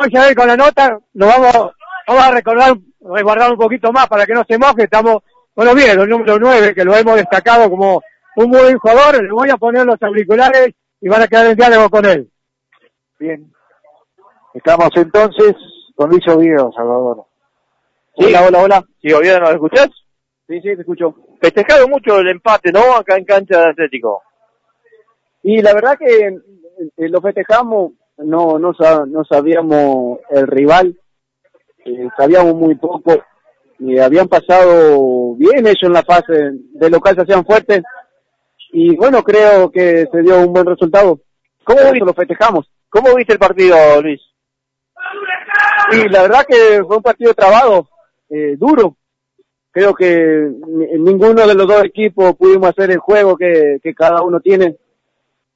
después ya ver con la nota, lo vamos, vamos a recordar, resguardar un poquito más para que no se moje, estamos, bueno bien, el número 9, que lo hemos destacado como un muy buen jugador, le voy a poner los auriculares y van a quedar en diálogo con él. Bien. Estamos entonces con Luis Oviedo, Salvador. Sí. Hola, hola, hola. Sí, Oviedo, ¿nos escuchás? Sí, sí, te escucho. Festejado mucho el empate, ¿no? Acá en cancha de Atlético. Y la verdad que eh, lo festejamos, no, no, no sabíamos el rival, eh, sabíamos muy poco, y habían pasado bien ellos en la fase de local, se hacían fuertes, y bueno, creo que se dio un buen resultado. ¿Cómo viste? lo festejamos. ¿Cómo viste el partido, Luis? Y la verdad que fue un partido trabado, eh, duro. Creo que ninguno de los dos equipos pudimos hacer el juego que, que cada uno tiene.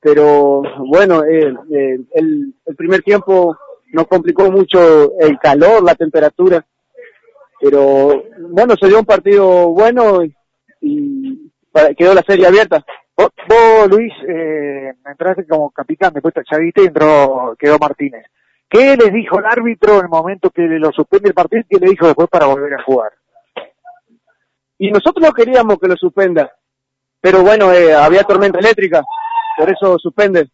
Pero bueno, eh, eh, el, el primer tiempo nos complicó mucho el calor, la temperatura. Pero bueno, se dio un partido bueno y quedó la serie abierta. Vos, Luis, eh, entraste como capitán, después Chavite y entró, quedó Martínez. ¿Qué les dijo el árbitro en el momento que lo suspende el partido y qué le dijo después para volver a jugar? Y nosotros no queríamos que lo suspenda, pero bueno, eh, había tormenta eléctrica, por eso suspende.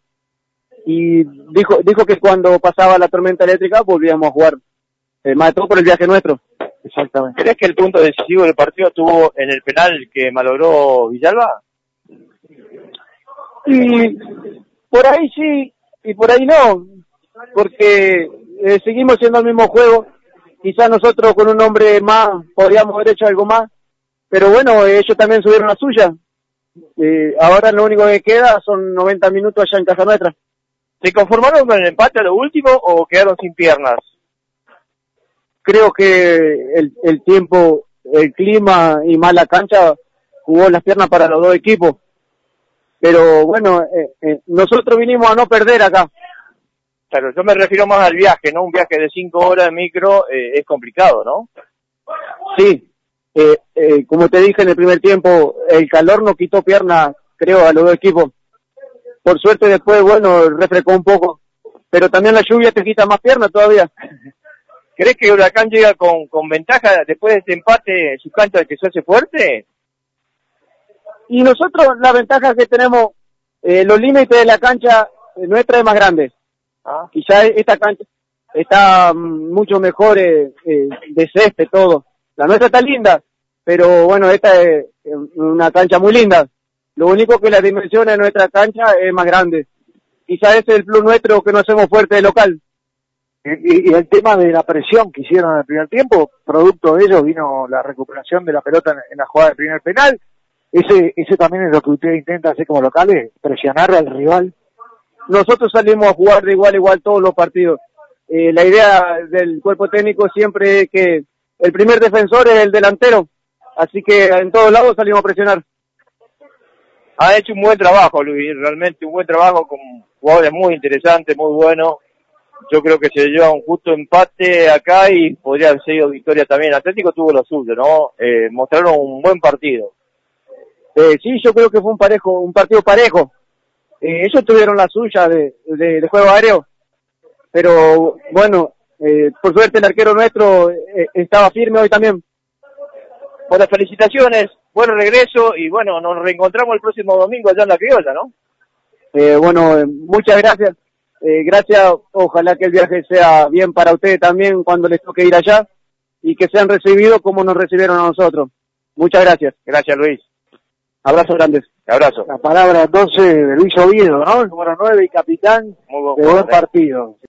Y dijo, dijo que cuando pasaba la tormenta eléctrica volvíamos a jugar, eh, más de todo por el viaje nuestro. Exactamente. ¿Crees que el punto decisivo del partido estuvo en el penal que malogró Villalba? Y por ahí sí, y por ahí no, porque eh, seguimos siendo el mismo juego. Quizás nosotros con un hombre más podríamos haber hecho algo más, pero bueno, ellos también subieron la suya. Eh, ahora lo único que queda son 90 minutos allá en casa nuestra. ¿Se conformaron con el empate a lo último o quedaron sin piernas? Creo que el, el tiempo, el clima y más la cancha jugó las piernas para los dos equipos. Pero bueno, eh, eh, nosotros vinimos a no perder acá. Claro, yo me refiero más al viaje, ¿no? Un viaje de cinco horas de micro eh, es complicado, ¿no? Sí, eh, eh, como te dije en el primer tiempo, el calor no quitó pierna, creo, a los dos equipos. Por suerte después, bueno, refrescó un poco. Pero también la lluvia te quita más pierna todavía. ¿Crees que Huracán llega con, con ventaja después de este empate su cancha que se hace fuerte? Y nosotros la ventaja que tenemos, eh, los límites de la cancha nuestra es más grande. Ah. Quizá esta cancha está mm, mucho mejor eh, eh, de césped todo. La nuestra está linda, pero bueno, esta es una cancha muy linda. Lo único que la dimensión de nuestra cancha es más grande. Quizá ese es el plus nuestro que no hacemos fuerte de local. Y, el tema de la presión que hicieron en el primer tiempo, producto de ello vino la recuperación de la pelota en, la jugada del primer penal. Ese, ese también es lo que usted intenta hacer como locales, presionar al rival nosotros salimos a jugar de igual a igual todos los partidos. Eh, la idea del cuerpo técnico siempre es que el primer defensor es el delantero, así que en todos lados salimos a presionar. Ha hecho un buen trabajo, Luis, realmente un buen trabajo con jugadores muy interesantes, muy buenos. Yo creo que se lleva un justo empate acá y podría haber sido victoria también. Atlético tuvo lo suyo, ¿no? Eh, mostraron un buen partido. Eh, sí, yo creo que fue un parejo, un partido parejo. Eh, ellos tuvieron la suya de, de, juego aéreo, pero bueno, eh, por suerte el arquero nuestro eh, estaba firme hoy también. Bueno, felicitaciones, buen regreso y bueno, nos reencontramos el próximo domingo allá en la criolla, ¿no? Eh, bueno, muchas gracias. gracias, ojalá que el viaje sea bien para ustedes también cuando les toque ir allá y que sean recibidos como nos recibieron a nosotros. Muchas gracias. Gracias, Luis. Abrazo grandes. Abrazo. La palabra entonces de Luis Oviedo, ¿no? El número 9 y capitán de buen partido.